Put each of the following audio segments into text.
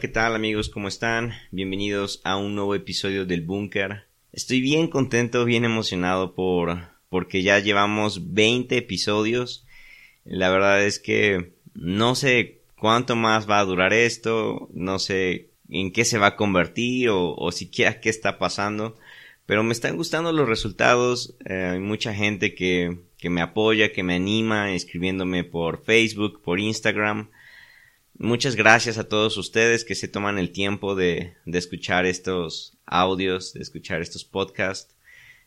¿qué tal amigos? ¿Cómo están? Bienvenidos a un nuevo episodio del Búnker. Estoy bien contento, bien emocionado por porque ya llevamos 20 episodios. La verdad es que no sé cuánto más va a durar esto, no sé en qué se va a convertir o, o siquiera qué está pasando, pero me están gustando los resultados. Eh, hay mucha gente que, que me apoya, que me anima, escribiéndome por Facebook, por Instagram. Muchas gracias a todos ustedes que se toman el tiempo de, de escuchar estos audios, de escuchar estos podcasts.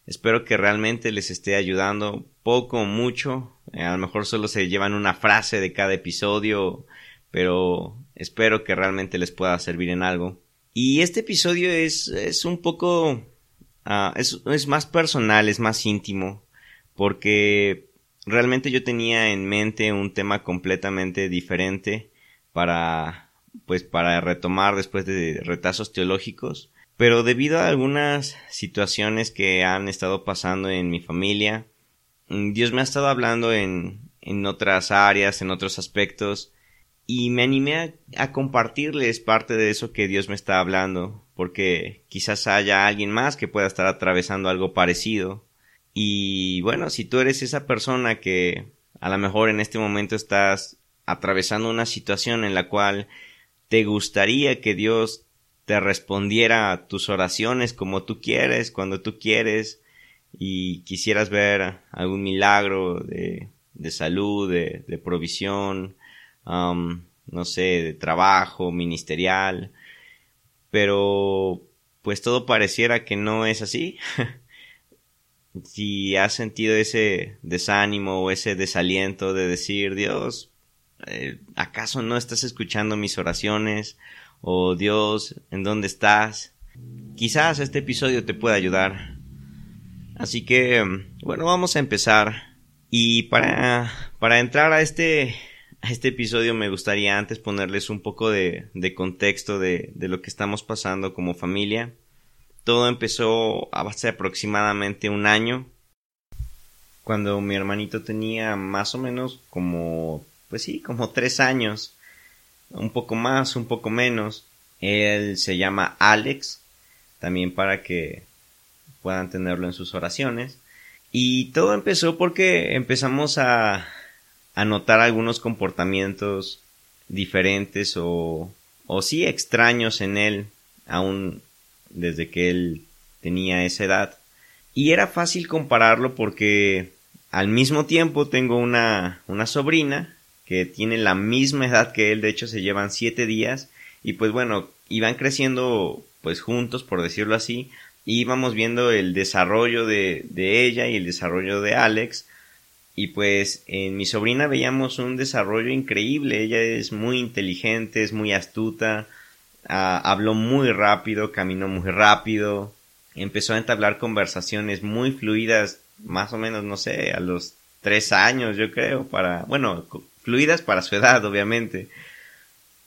Espero que realmente les esté ayudando poco o mucho. Eh, a lo mejor solo se llevan una frase de cada episodio, pero espero que realmente les pueda servir en algo. Y este episodio es, es un poco, uh, es, es más personal, es más íntimo, porque realmente yo tenía en mente un tema completamente diferente para, pues, para retomar después de retazos teológicos. Pero debido a algunas situaciones que han estado pasando en mi familia, mm, Dios me ha estado hablando en, en otras áreas, en otros aspectos, y me animé a, a, compartirles parte de eso que Dios me está hablando, porque quizás haya alguien más que pueda estar atravesando algo parecido. Y bueno, si tú eres esa persona que a lo mejor en este momento estás atravesando una situación en la cual te gustaría que Dios te respondiera a tus oraciones como tú quieres, cuando tú quieres, y quisieras ver algún milagro de, de salud, de, de provisión, um, no sé, de trabajo, ministerial, pero pues todo pareciera que no es así. si has sentido ese desánimo o ese desaliento de decir, Dios, ¿acaso no estás escuchando mis oraciones? O Dios, ¿en dónde estás? Quizás este episodio te pueda ayudar. Así que, bueno, vamos a empezar. Y para, para entrar a este, a este episodio me gustaría antes ponerles un poco de, de contexto de, de lo que estamos pasando como familia. Todo empezó hace aproximadamente un año, cuando mi hermanito tenía más o menos como pues sí, como tres años, un poco más, un poco menos. Él se llama Alex, también para que puedan tenerlo en sus oraciones. Y todo empezó porque empezamos a, notar algunos comportamientos diferentes o, o sí extraños en él, aún desde que él tenía esa edad. Y era fácil compararlo porque al mismo tiempo tengo una, una sobrina que tiene la misma edad que él, de hecho se llevan siete días y pues bueno, iban creciendo pues juntos, por decirlo así, y íbamos viendo el desarrollo de, ella y el desarrollo de Alex, y pues en mi sobrina veíamos un desarrollo increíble, ella es muy inteligente, es muy astuta, uh, habló muy rápido, caminó muy rápido, empezó a entablar conversaciones muy fluidas, más o menos, no sé, a los tres años yo creo, para, bueno, fluidas para su edad, obviamente.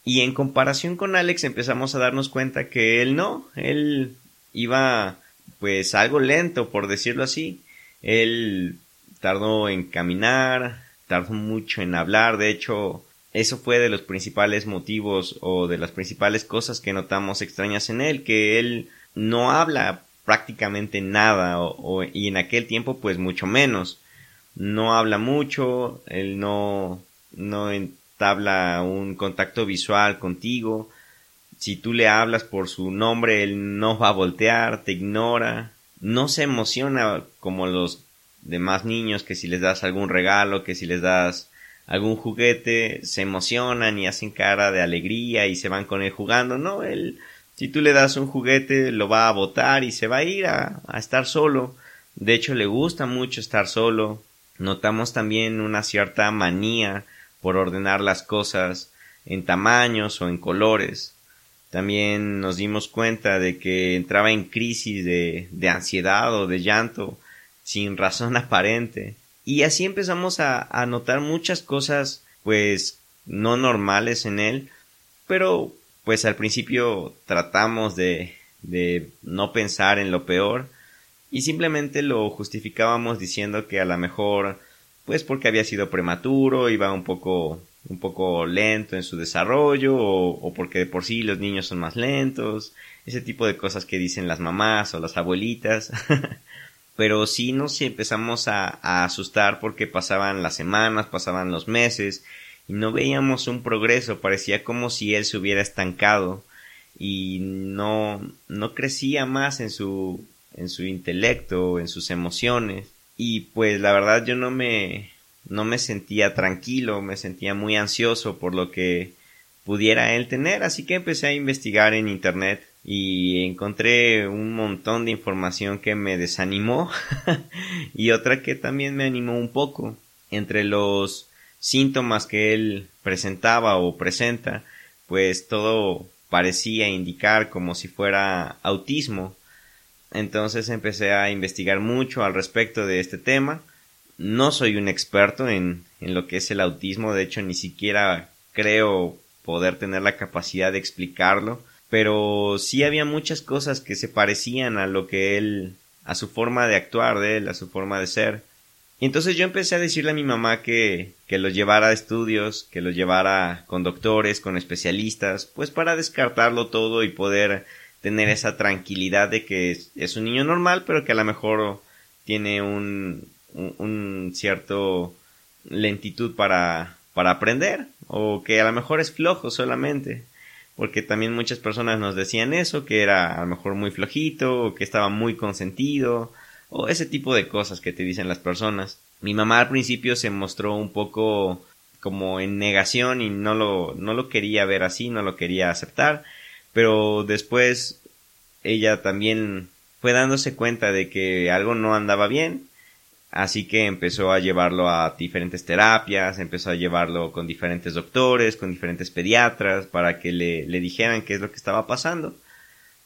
Y en comparación con Alex empezamos a darnos cuenta que él no, él iba pues algo lento, por decirlo así. Él tardó en caminar, tardó mucho en hablar, de hecho, eso fue de los principales motivos o de las principales cosas que notamos extrañas en él, que él no habla prácticamente nada o, y en aquel tiempo pues mucho menos. No habla mucho, él no no entabla un contacto visual contigo. Si tú le hablas por su nombre, él no va a voltear, te ignora, no se emociona como los demás niños que si les das algún regalo, que si les das algún juguete, se emocionan y hacen cara de alegría y se van con él jugando. No, él, si tú le das un juguete, lo va a botar y se va a ir a, a estar solo. De hecho, le gusta mucho estar solo. Notamos también una cierta manía por ordenar las cosas en tamaños o en colores. También nos dimos cuenta de que entraba en crisis de, de ansiedad o de llanto sin razón aparente. Y así empezamos a, a notar muchas cosas pues no normales en él, pero pues al principio tratamos de, de no pensar en lo peor y simplemente lo justificábamos diciendo que a lo mejor pues porque había sido prematuro, iba un poco un poco lento en su desarrollo o, porque de por sí los niños son más lentos, ese tipo de cosas que dicen las mamás o las abuelitas. Pero sí nos empezamos a, a asustar porque pasaban las semanas, pasaban los meses y no veíamos un progreso, parecía como si él se hubiera estancado y no, no crecía más en su, en su intelecto, en sus emociones. Y pues la verdad yo no me, no me sentía tranquilo, me sentía muy ansioso por lo que pudiera él tener, así que empecé a investigar en internet y encontré un montón de información que me desanimó y otra que también me animó un poco. Entre los síntomas que él presentaba o presenta, pues todo parecía indicar como si fuera autismo. Entonces empecé a investigar mucho al respecto de este tema. No soy un experto en, en lo que es el autismo, de hecho ni siquiera creo poder tener la capacidad de explicarlo, pero sí había muchas cosas que se parecían a lo que él, a su forma de actuar de él, a su forma de ser. Y entonces yo empecé a decirle a mi mamá que, que lo llevara a estudios, que lo llevara con doctores, con especialistas, pues para descartarlo todo y poder tener esa tranquilidad de que es, un niño normal, pero que a lo mejor tiene un, cierto lentitud para, para aprender, o que a lo mejor es flojo solamente, porque también muchas personas nos decían eso, que era a lo mejor muy flojito, o que estaba muy consentido, o ese tipo de cosas que te dicen las personas. Mi mamá al principio se mostró un poco como en negación y no lo, no lo quería ver así, no lo quería aceptar, pero después ella también fue dándose cuenta de que algo no andaba bien, así que empezó a llevarlo a diferentes terapias, empezó a llevarlo con diferentes doctores, con diferentes pediatras, para que le, le dijeran qué es lo que estaba pasando.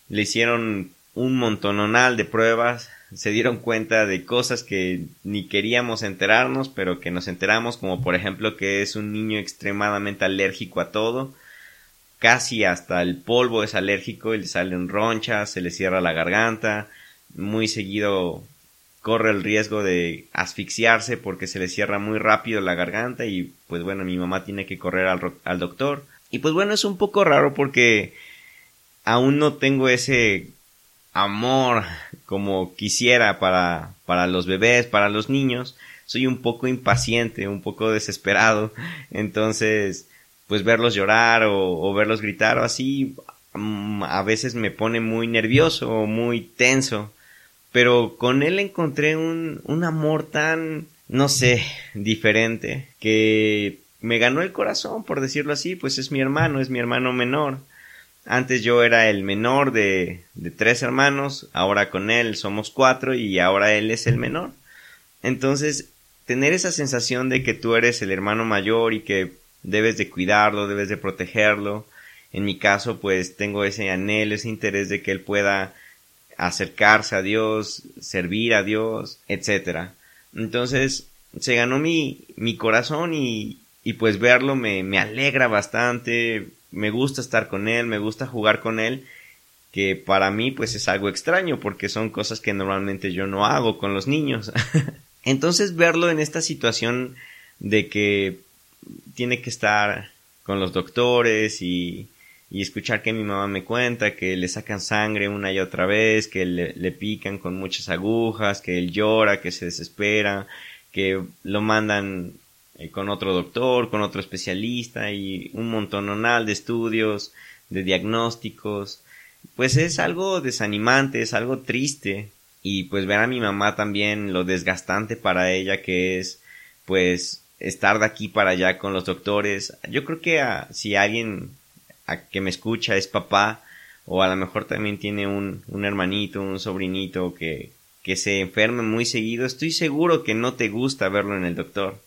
Le hicieron un montononal de pruebas, se dieron cuenta de cosas que ni queríamos enterarnos, pero que nos enteramos, como por ejemplo que es un niño extremadamente alérgico a todo, casi hasta el polvo es alérgico y le salen ronchas, se le cierra la garganta, muy seguido corre el riesgo de asfixiarse porque se le cierra muy rápido la garganta y pues bueno, mi mamá tiene que correr al, al doctor. Y pues bueno, es un poco raro porque aún no tengo ese amor como quisiera para, para los bebés, para los niños, soy un poco impaciente, un poco desesperado, entonces, pues verlos llorar o, verlos gritar o así, mm, a veces me pone muy nervioso o muy tenso, pero con él encontré un, un amor tan, no sé, diferente, que me ganó el corazón, por decirlo así, pues es mi hermano, es mi hermano menor. Antes yo era el menor de, de tres hermanos, ahora con él somos cuatro y ahora él es el menor. Entonces, tener esa sensación de que tú eres el hermano mayor y que debes de cuidarlo, debes de protegerlo. En mi caso, pues tengo ese anhelo, ese interés de que él pueda acercarse a Dios, servir a Dios, etcétera. Entonces, se ganó mi, mi corazón y, y pues verlo me, me alegra bastante, me gusta estar con él, me gusta jugar con él, que para mí pues es algo extraño porque son cosas que normalmente yo no hago con los niños. Entonces verlo en esta situación de que tiene que estar con los doctores y, y escuchar que mi mamá me cuenta que le sacan sangre una y otra vez, que le, pican con muchas agujas, que él llora, que se desespera, que lo mandan eh, con otro doctor, con otro especialista y un montononal de estudios, de diagnósticos. Pues es algo desanimante, es algo triste y pues ver a mi mamá también lo desgastante para ella que es pues estar de aquí para allá con los doctores. Yo creo que si alguien a que me escucha es papá o a lo mejor también tiene un, un hermanito, un sobrinito que, que se enferme muy seguido, estoy seguro que no te gusta verlo en el doctor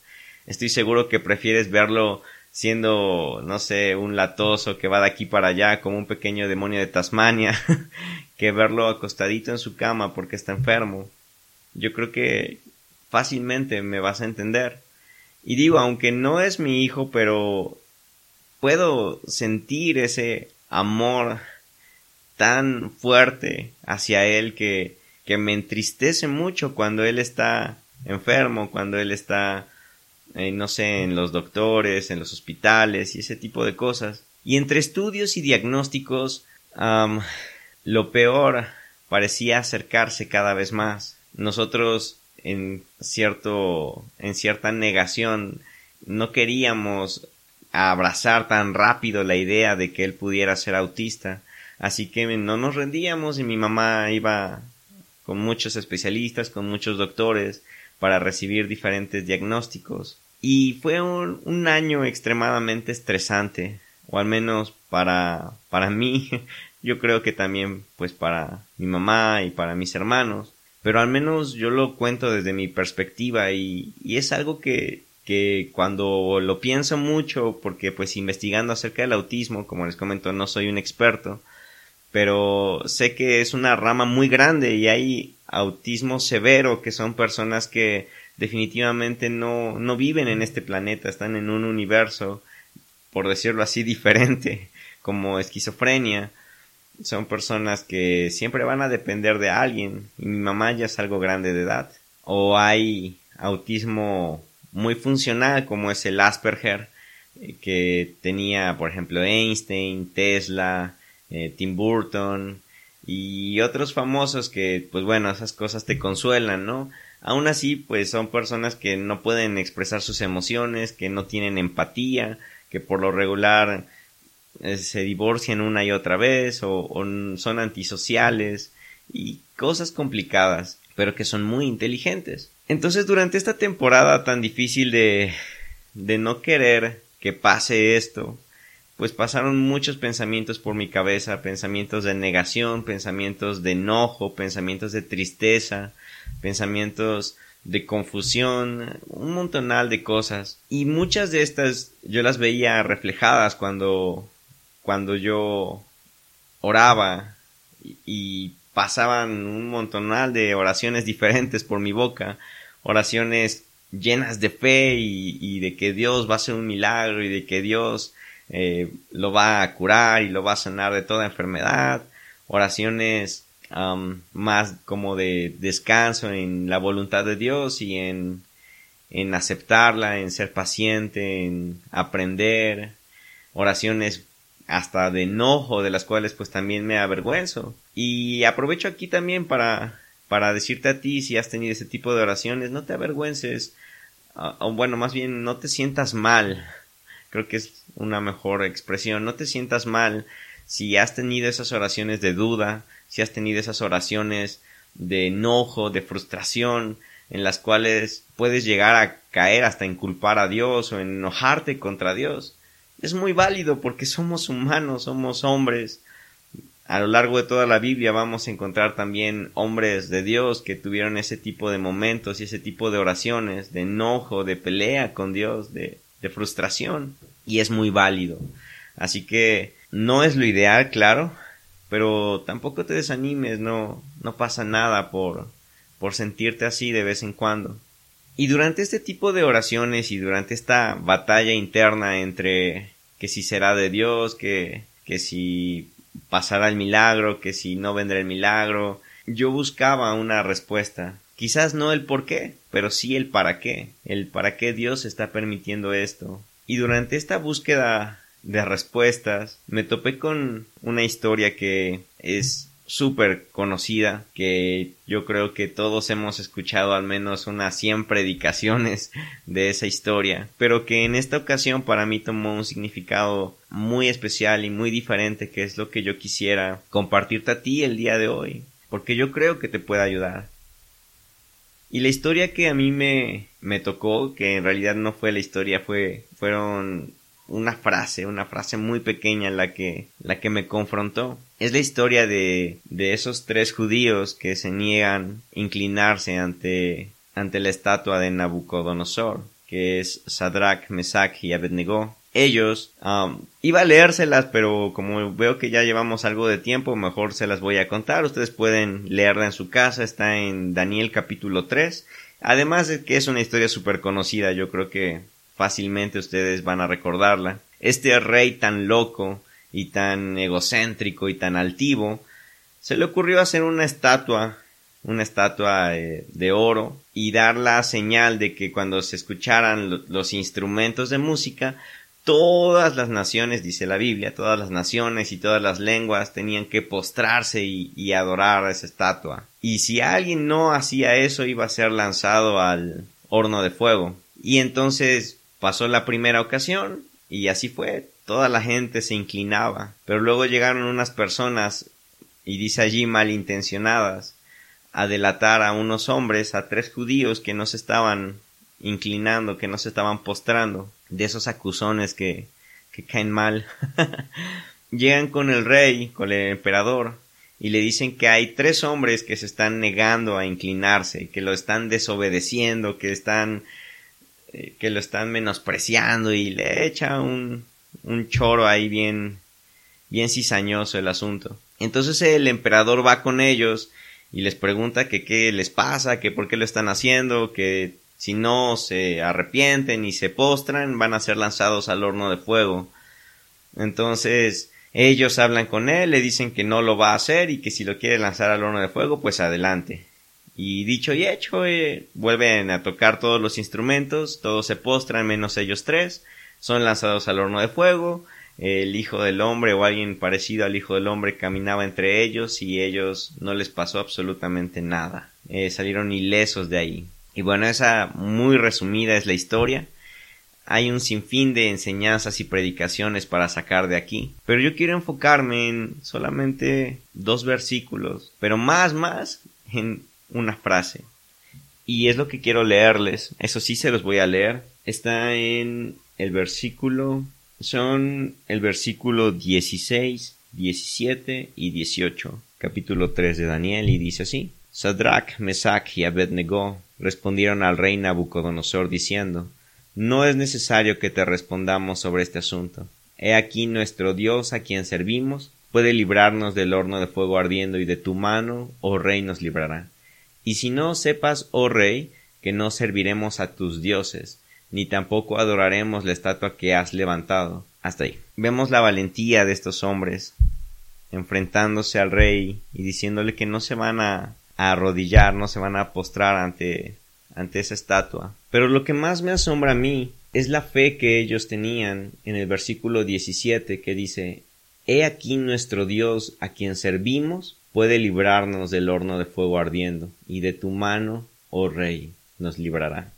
estoy seguro que prefieres verlo siendo, no sé, un latoso que va de aquí para allá como un pequeño demonio de Tasmania, que verlo acostadito en su cama porque está enfermo. Yo creo que fácilmente me vas a entender. Y digo, aunque no es mi hijo, pero puedo sentir ese amor tan fuerte hacia él que, que me entristece mucho cuando él está enfermo, cuando él está eh, no sé, en los doctores, en los hospitales y ese tipo de cosas. Y entre estudios y diagnósticos, lo peor parecía acercarse cada vez más. Nosotros en cierto, en cierta negación, no queríamos abrazar tan rápido la idea de que él pudiera ser autista. Así que no nos rendíamos y mi mamá iba con muchos especialistas, con muchos doctores para recibir diferentes diagnósticos. Y fue un, un año extremadamente estresante, o al menos para, para mí, yo creo que también pues para mi mamá y para mis hermanos, pero al menos yo lo cuento desde mi perspectiva y, y es algo que, que cuando lo pienso mucho, porque pues investigando acerca del autismo, como les comento, no soy un experto, pero sé que es una rama muy grande y hay autismo severo que son personas que definitivamente no, no viven en este planeta, están en un universo, por decirlo así, diferente, como esquizofrenia. Son personas que siempre van a depender de alguien y mi mamá ya es algo grande de edad. O hay autismo muy funcional como es el Asperger, eh, que tenía, por ejemplo, Einstein, Tesla, eh, Tim Burton y otros famosos que, pues bueno, esas cosas te consuelan, ¿no? Aún así, pues son personas que no pueden expresar sus emociones, que no tienen empatía, que por lo regular se divorcian una y otra vez o, son antisociales y cosas complicadas, pero que son muy inteligentes. Entonces, durante esta temporada tan difícil de, de no querer que pase esto, pues pasaron muchos pensamientos por mi cabeza, pensamientos de negación, pensamientos de enojo, pensamientos de tristeza, pensamientos de confusión, un montonal de cosas. Y muchas de estas yo las veía reflejadas cuando, cuando yo oraba y, pasaban un montonal de oraciones diferentes por mi boca, oraciones llenas de fe y, de que Dios va a hacer un milagro y de que Dios eh, lo va a curar y lo va a sanar de toda enfermedad, oraciones más como de descanso en la voluntad de Dios y en, en aceptarla, en ser paciente, en aprender, oraciones hasta de enojo, de las cuales pues también me avergüenzo. Y aprovecho aquí también para, para decirte a ti, si has tenido ese tipo de oraciones, no te avergüences, o bueno, más bien no te sientas mal creo que es una mejor expresión. No te sientas mal si has tenido esas oraciones de duda, si has tenido esas oraciones de enojo, de frustración, en las cuales puedes llegar a caer hasta en culpar a Dios o en enojarte contra Dios. Es muy válido porque somos humanos, somos hombres. A lo largo de toda la Biblia vamos a encontrar también hombres de Dios que tuvieron ese tipo de momentos y ese tipo de oraciones, de enojo, de pelea con Dios, de frustración y es muy válido. Así que no es lo ideal, claro, pero tampoco te desanimes, no, no pasa nada por, por sentirte así de vez en cuando. Y durante este tipo de oraciones y durante esta batalla interna entre que si será de Dios, que, que si pasará el milagro, que si no vendrá el milagro, yo buscaba una respuesta Quizás no el por qué, pero sí el para qué, el para qué Dios está permitiendo esto. Y durante esta búsqueda de respuestas me topé con una historia que es súper conocida, que yo creo que todos hemos escuchado al menos unas 100 predicaciones de esa historia, pero que en esta ocasión para mí tomó un significado muy especial y muy diferente, que es lo que yo quisiera compartirte a ti el día de hoy, porque yo creo que te puede ayudar. Y la historia que a mí me, me tocó, que en realidad no fue la historia, fue, fueron una frase, una frase muy pequeña la que, la que me confrontó. Es la historia de, de esos tres judíos que se niegan a inclinarse ante, ante la estatua de Nabucodonosor, que es Sadrach, Mesach y Abednego ellos. Um, iba a leérselas, pero como veo que ya llevamos algo de tiempo, mejor se las voy a contar. Ustedes pueden leerla en su casa, está en Daniel capítulo 3. Además de que es una historia súper conocida, yo creo que fácilmente ustedes van a recordarla. Este rey tan loco y tan egocéntrico y tan altivo, se le ocurrió hacer una estatua una estatua eh, de oro y dar la señal de que cuando se escucharan los instrumentos de música, todas las naciones, dice la Biblia, todas las naciones y todas las lenguas tenían que postrarse y, y adorar a esa estatua. Y si alguien no hacía eso, iba a ser lanzado al horno de fuego. Y entonces pasó la primera ocasión y así fue. Toda la gente se inclinaba. Pero luego llegaron unas personas, y dice allí malintencionadas, a delatar a unos hombres, a tres judíos que no se estaban inclinando, que no se estaban postrando, de esos acusones que, que caen mal. Llegan con el rey, con el emperador, y le dicen que hay tres hombres que se están negando a inclinarse, que lo están desobedeciendo, que están eh, que lo están menospreciando y le echa un, un choro ahí bien bien cizañoso el asunto. Entonces el emperador va con ellos y les pregunta que qué les pasa, que por qué lo están haciendo, que si no se arrepienten y se postran van a ser lanzados al horno de fuego. Entonces ellos hablan con él, le dicen que no lo va a hacer y que si lo quiere lanzar al horno de fuego, pues adelante. Y dicho y hecho, eh, vuelven a tocar todos los instrumentos, todos se postran menos ellos tres, son lanzados al horno de fuego, el hijo del hombre o alguien parecido al hijo del hombre caminaba entre ellos y ellos no les pasó absolutamente nada. Eh, salieron ilesos de ahí. Y bueno, esa muy resumida es la historia. Hay un sinfín de enseñanzas y predicaciones para sacar de aquí. Pero yo quiero enfocarme en solamente dos versículos, pero más, más en una frase. Y es lo que quiero leerles. Eso sí se los voy a leer. Está en el versículo son el versículo 16, 17 y 18, capítulo 3 de Daniel, y dice así. Sadrach, Mesach y Abednego respondieron al rey Nabucodonosor diciendo, No es necesario que te respondamos sobre este asunto. He aquí nuestro Dios a quien servimos puede librarnos del horno de fuego ardiendo y de tu mano, oh rey, nos librará. Y si no sepas, oh rey, que no serviremos a tus dioses, ni tampoco adoraremos la estatua que has levantado. Hasta ahí. Vemos la valentía de estos hombres enfrentándose al rey y diciéndole que no se van a, arrodillar, no se van a postrar ante, ante esa estatua. Pero lo que más me asombra a mí es la fe que ellos tenían en el versículo 17 que dice He aquí nuestro Dios a quien servimos puede librarnos del horno de fuego ardiendo, y de tu mano, oh rey, nos librará.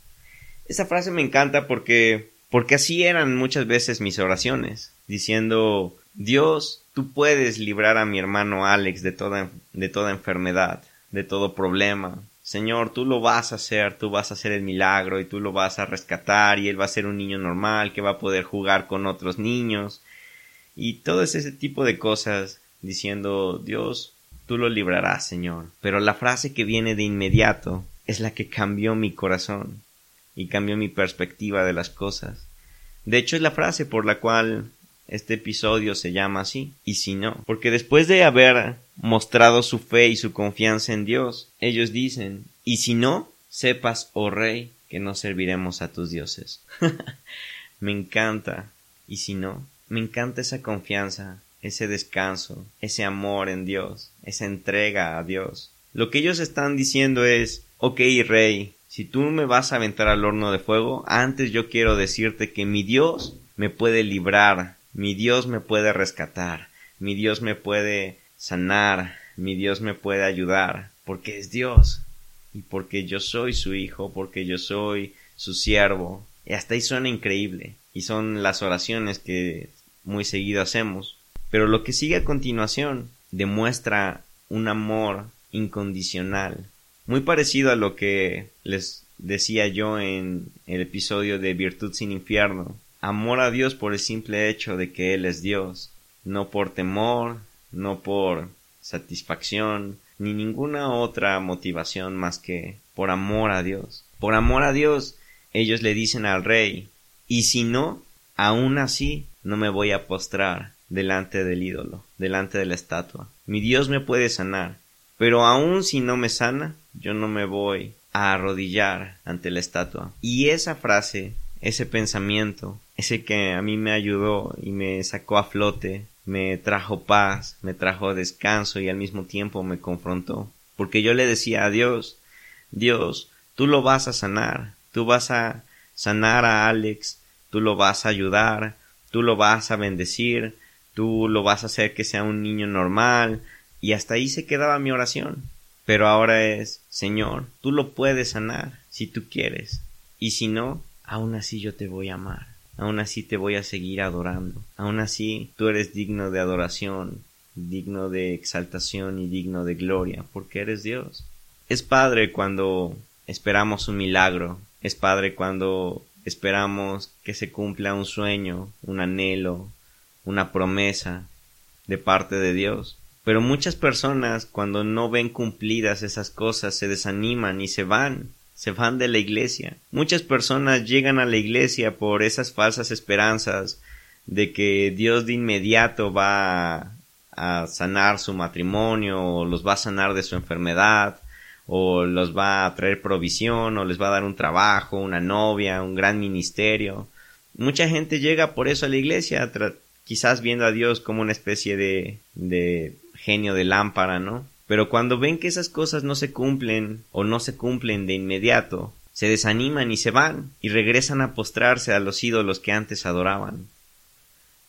Esa frase me encanta porque, porque así eran muchas veces mis oraciones, diciendo, Dios, tú puedes librar a mi hermano Alex de toda, de toda enfermedad, de todo problema. Señor, tú lo vas a hacer, tú vas a hacer el milagro y tú lo vas a rescatar y él va a ser un niño normal que va a poder jugar con otros niños y todo ese tipo de cosas diciendo Dios, tú lo librarás, Señor. Pero la frase que viene de inmediato es la que cambió mi corazón y cambió mi perspectiva de las cosas. De hecho es la frase por la cual este episodio se llama así, y si no, porque después de haber mostrado su fe y su confianza en Dios, ellos dicen, y si no, sepas, oh rey, que no serviremos a tus dioses. me encanta, y si no, me encanta esa confianza, ese descanso, ese amor en Dios, esa entrega a Dios. Lo que ellos están diciendo es, ok, rey, si tú me vas a aventar al horno de fuego, antes yo quiero decirte que mi Dios me puede librar, mi Dios me puede rescatar, mi Dios me puede sanar, mi Dios me puede ayudar, porque es Dios, y porque yo soy su hijo, porque yo soy su siervo. Y hasta ahí suena increíble, y son las oraciones que muy seguido hacemos. Pero lo que sigue a continuación demuestra un amor incondicional, muy parecido a lo que les decía yo en el episodio de Virtud sin Infierno. Amor a Dios por el simple hecho de que Él es Dios, no por temor, no por satisfacción, ni ninguna otra motivación más que por amor a Dios. Por amor a Dios, ellos le dicen al rey, y si no, aún así no me voy a postrar delante del ídolo, delante de la estatua. Mi Dios me puede sanar, pero aun si no me sana, yo no me voy a arrodillar ante la estatua. Y esa frase, ese pensamiento, ese que a mí me ayudó y me sacó a flote, me trajo paz, me trajo descanso y al mismo tiempo me confrontó. porque yo le decía a Dios, Dios, tú lo vas a sanar, tú vas a sanar a Alex, tú lo vas a ayudar, tú lo vas a bendecir, tú lo vas a hacer que sea un niño normal, y hasta ahí se quedaba mi oración. Pero ahora es, Señor, tú lo puedes sanar si tú quieres, y si no, aún así yo te voy a amar, aún así te voy a seguir adorando, aún así tú eres digno de adoración, digno de exaltación y digno de gloria, porque eres Dios. Es Padre cuando esperamos un milagro, es Padre cuando esperamos que se cumpla un sueño, un anhelo, una promesa de parte de Dios. Pero muchas personas cuando no ven cumplidas esas cosas se desaniman y se van, se van de la iglesia. Muchas personas llegan a la iglesia por esas falsas esperanzas de que Dios de inmediato va a sanar su matrimonio o los va a sanar de su enfermedad o los va a traer provisión o les va a dar un trabajo, una novia, un gran ministerio. Mucha gente llega por eso a la iglesia, quizás viendo a Dios como una especie de, de genio de lámpara, ¿no? Pero cuando ven que esas cosas no se cumplen o no se cumplen de inmediato, se desaniman y se van y regresan a postrarse a los ídolos que antes adoraban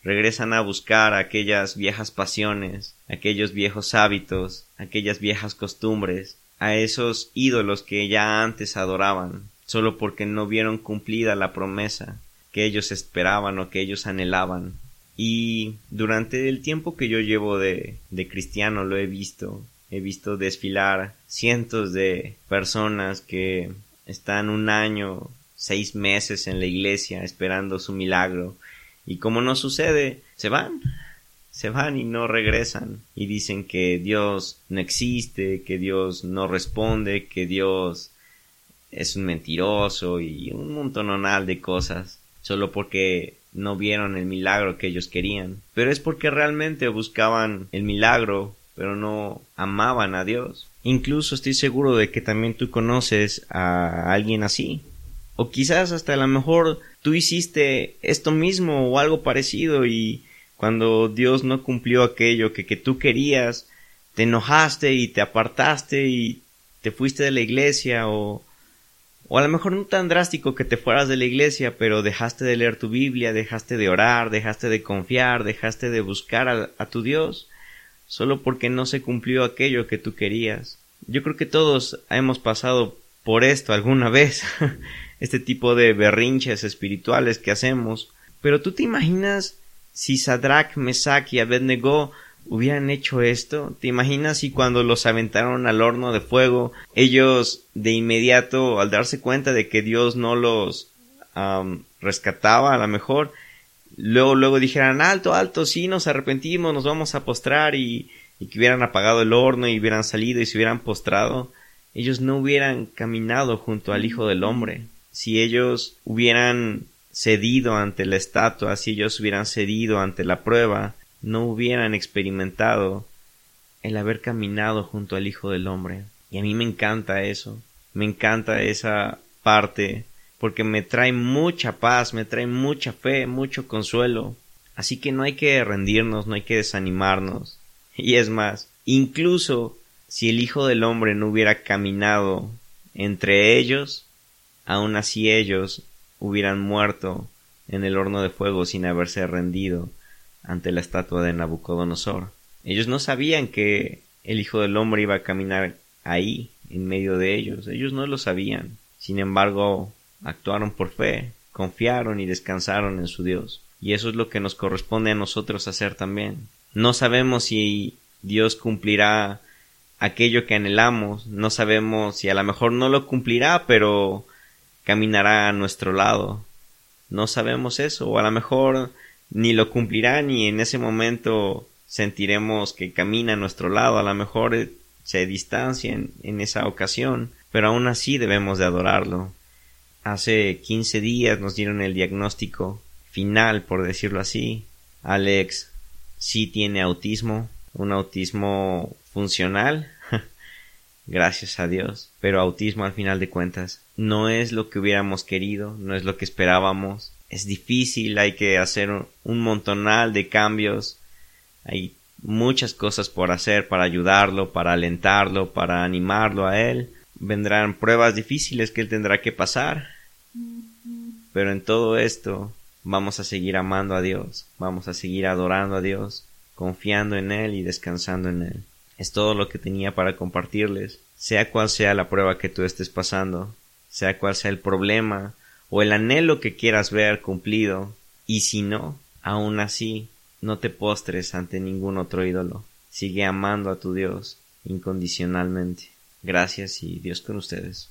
regresan a buscar aquellas viejas pasiones, aquellos viejos hábitos, aquellas viejas costumbres, a esos ídolos que ya antes adoraban, solo porque no vieron cumplida la promesa que ellos esperaban o que ellos anhelaban. Y durante el tiempo que yo llevo de, de cristiano lo he visto, he visto desfilar cientos de personas que están un año, seis meses en la iglesia esperando su milagro. Y como no sucede, se van, se van y no regresan. Y dicen que Dios no existe, que Dios no responde, que Dios es un mentiroso y un montononal de cosas. Solo porque no vieron el milagro que ellos querían. Pero es porque realmente buscaban el milagro, pero no amaban a Dios. Incluso estoy seguro de que también tú conoces a alguien así. O quizás hasta a lo mejor tú hiciste esto mismo o algo parecido y cuando Dios no cumplió aquello que, que tú querías, te enojaste y te apartaste y te fuiste de la iglesia o, o a lo mejor no tan drástico que te fueras de la iglesia, pero dejaste de leer tu Biblia, dejaste de orar, dejaste de confiar, dejaste de buscar a, tu Dios, solo porque no se cumplió aquello que tú querías. Yo creo que todos hemos pasado por esto alguna vez. este tipo de berrinches espirituales que hacemos. Pero tú te imaginas si Sadrach, Mesach y Abednego hubieran hecho esto? ¿Te imaginas si cuando los aventaron al horno de fuego, ellos de inmediato, al darse cuenta de que Dios no los rescataba, a lo mejor, luego, luego dijeran, alto, alto, sí, nos arrepentimos, nos vamos a postrar y, y que hubieran apagado el horno y hubieran salido y se hubieran postrado, ellos no hubieran caminado junto al Hijo del Hombre si ellos hubieran cedido ante la estatua, si ellos hubieran cedido ante la prueba, no hubieran experimentado el haber caminado junto al Hijo del Hombre. Y a mí me encanta eso, me encanta esa parte, porque me trae mucha paz, me trae mucha fe, mucho consuelo. Así que no hay que rendirnos, no hay que desanimarnos. Y es más, incluso si el Hijo del Hombre no hubiera caminado entre ellos, aun así ellos hubieran muerto en el horno de fuego sin haberse rendido ante la estatua de Nabucodonosor. Ellos no sabían que el Hijo del Hombre iba a caminar ahí, en medio de ellos. Ellos no lo sabían. Sin embargo, actuaron por fe, confiaron y descansaron en su Dios. Y eso es lo que nos corresponde a nosotros hacer también. No sabemos si Dios cumplirá aquello que anhelamos, no sabemos si a lo mejor no lo cumplirá, pero caminará a nuestro lado. No sabemos eso, o a lo mejor ni lo cumplirá ni en ese momento sentiremos que camina a nuestro lado, a lo mejor se distancia en, esa ocasión, pero aún así debemos de adorarlo. Hace quince días nos dieron el diagnóstico final, por decirlo así. Alex sí tiene autismo, un autismo funcional, gracias a Dios, pero autismo al final de cuentas no es lo que hubiéramos querido, no es lo que esperábamos, es difícil, hay que hacer un montonal de cambios, hay muchas cosas por hacer para ayudarlo, para alentarlo, para animarlo a él. Vendrán pruebas difíciles que él tendrá que pasar. Pero en todo esto vamos a seguir amando a Dios, vamos a seguir adorando a Dios, confiando en Él y descansando en Él. Es todo lo que tenía para compartirles, sea cual sea la prueba que tú estés pasando, sea cual sea el problema o el anhelo que quieras ver cumplido, y si no, aún así, no te postres ante ningún otro ídolo. Sigue amando a tu Dios incondicionalmente. Gracias y Dios con ustedes.